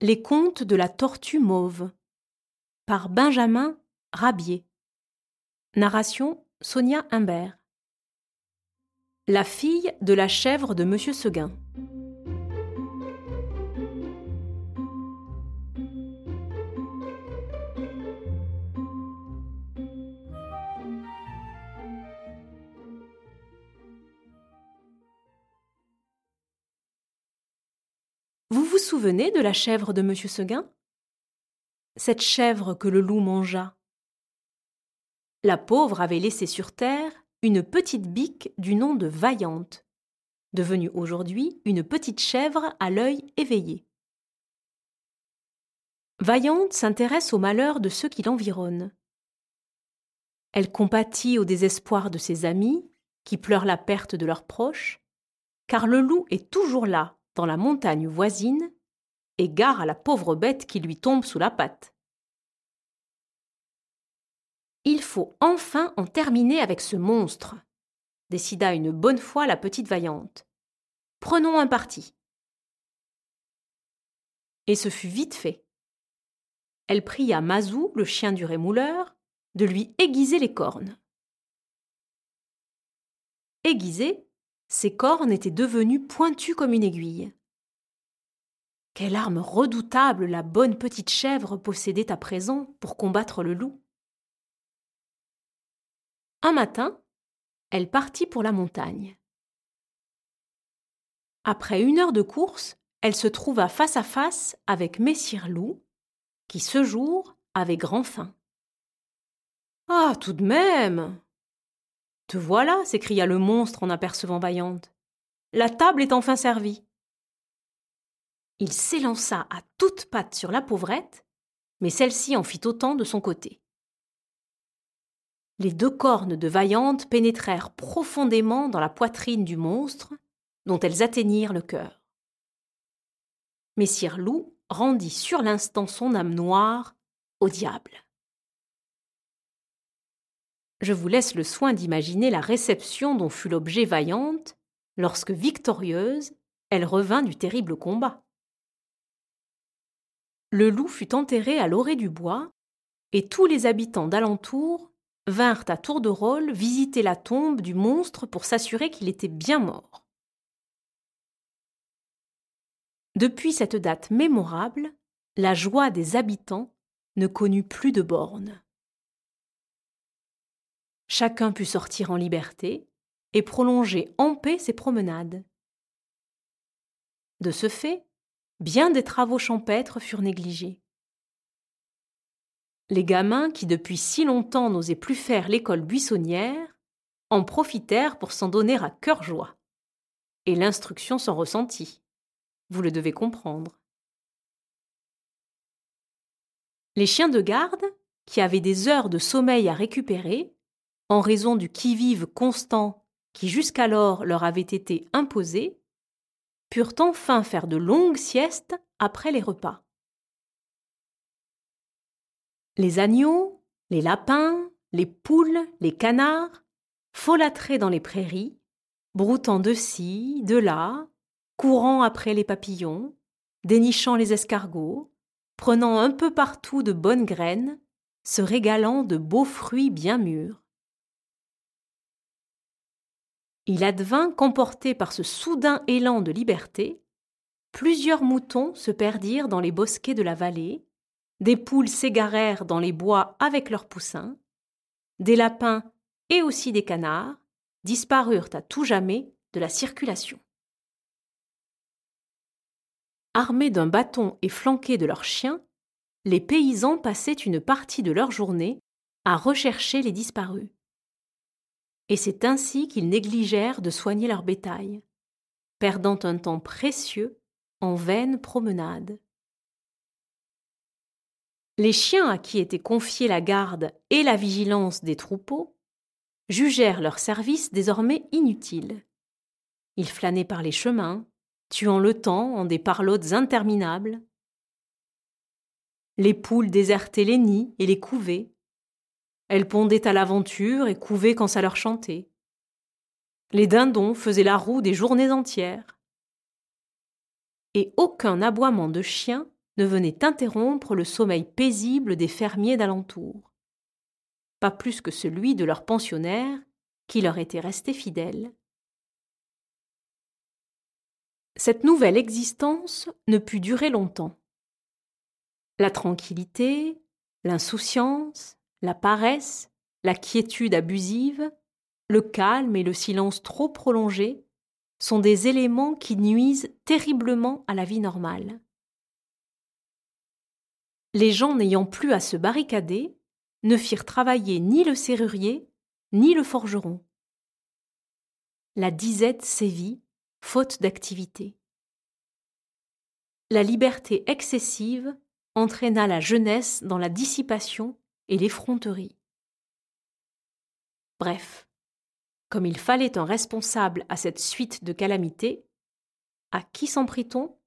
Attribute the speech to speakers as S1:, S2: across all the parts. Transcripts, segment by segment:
S1: Les contes de la tortue mauve par Benjamin Rabier. Narration Sonia Humbert. La fille de la chèvre de Monsieur Seguin. Souvenez de la chèvre de Monsieur Seguin? Cette chèvre que le loup mangea. La pauvre avait laissé sur terre une petite bique du nom de Vaillante, devenue aujourd'hui une petite chèvre à l'œil éveillé. Vaillante s'intéresse aux malheurs de ceux qui l'environnent. Elle compatit au désespoir de ses amis, qui pleurent la perte de leurs proches, car le loup est toujours là dans la montagne voisine et gare à la pauvre bête qui lui tombe sous la patte. Il faut enfin en terminer avec ce monstre, décida une bonne fois la petite vaillante. Prenons un parti. Et ce fut vite fait. Elle pria Mazou, le chien du rémouleur, de lui aiguiser les cornes. Aiguisé, ses cornes étaient devenues pointues comme une aiguille. Quelle arme redoutable la bonne petite chèvre possédait à présent pour combattre le loup. Un matin, elle partit pour la montagne. Après une heure de course, elle se trouva face à face avec Messire Loup, qui ce jour avait grand faim. Ah, tout de même te voilà, s'écria le monstre en apercevant Vaillante. La table est enfin servie. Il s'élança à toutes pattes sur la pauvrette, mais celle-ci en fit autant de son côté. Les deux cornes de Vaillante pénétrèrent profondément dans la poitrine du monstre, dont elles atteignirent le cœur. Messire Loup rendit sur l'instant son âme noire au diable. Je vous laisse le soin d'imaginer la réception dont fut l'objet vaillante lorsque, victorieuse, elle revint du terrible combat. Le loup fut enterré à l'orée du bois, et tous les habitants d'alentour vinrent à tour de rôle visiter la tombe du monstre pour s'assurer qu'il était bien mort. Depuis cette date mémorable, la joie des habitants ne connut plus de bornes. Chacun put sortir en liberté et prolonger en paix ses promenades. De ce fait, bien des travaux champêtres furent négligés. Les gamins qui depuis si longtemps n'osaient plus faire l'école buissonnière en profitèrent pour s'en donner à cœur joie. Et l'instruction s'en ressentit. Vous le devez comprendre. Les chiens de garde, qui avaient des heures de sommeil à récupérer, en raison du qui-vive constant qui jusqu'alors leur avait été imposé, purent enfin faire de longues siestes après les repas. Les agneaux, les lapins, les poules, les canards folâtraient dans les prairies, broutant de ci, de là, courant après les papillons, dénichant les escargots, prenant un peu partout de bonnes graines, se régalant de beaux fruits bien mûrs. Il advint qu'emportés par ce soudain élan de liberté, plusieurs moutons se perdirent dans les bosquets de la vallée, des poules s'égarèrent dans les bois avec leurs poussins, des lapins et aussi des canards disparurent à tout jamais de la circulation. Armés d'un bâton et flanqués de leurs chiens, les paysans passaient une partie de leur journée à rechercher les disparus et c'est ainsi qu'ils négligèrent de soigner leur bétail, perdant un temps précieux en vaines promenades. Les chiens à qui était confiée la garde et la vigilance des troupeaux jugèrent leur service désormais inutile. Ils flânaient par les chemins, tuant le temps en des parlottes interminables. Les poules désertaient les nids et les couvées, elles pondaient à l'aventure et couvaient quand ça leur chantait. Les dindons faisaient la roue des journées entières. Et aucun aboiement de chien ne venait interrompre le sommeil paisible des fermiers d'alentour, pas plus que celui de leurs pensionnaires qui leur étaient restés fidèles. Cette nouvelle existence ne put durer longtemps. La tranquillité, l'insouciance, la paresse, la quiétude abusive, le calme et le silence trop prolongés sont des éléments qui nuisent terriblement à la vie normale. Les gens n'ayant plus à se barricader ne firent travailler ni le serrurier ni le forgeron. La disette sévit, faute d'activité. La liberté excessive entraîna la jeunesse dans la dissipation et l'effronterie. Bref, comme il fallait un responsable à cette suite de calamités, à qui s'en prit-on?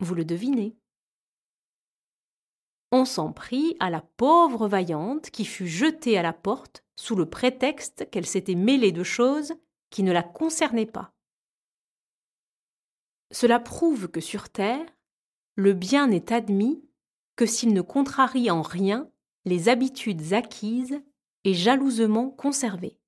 S1: Vous le devinez. On s'en prit à la pauvre vaillante qui fut jetée à la porte sous le prétexte qu'elle s'était mêlée de choses qui ne la concernaient pas. Cela prouve que sur Terre, le bien n'est admis que s'il ne contrarie en rien les habitudes acquises et jalousement conservées.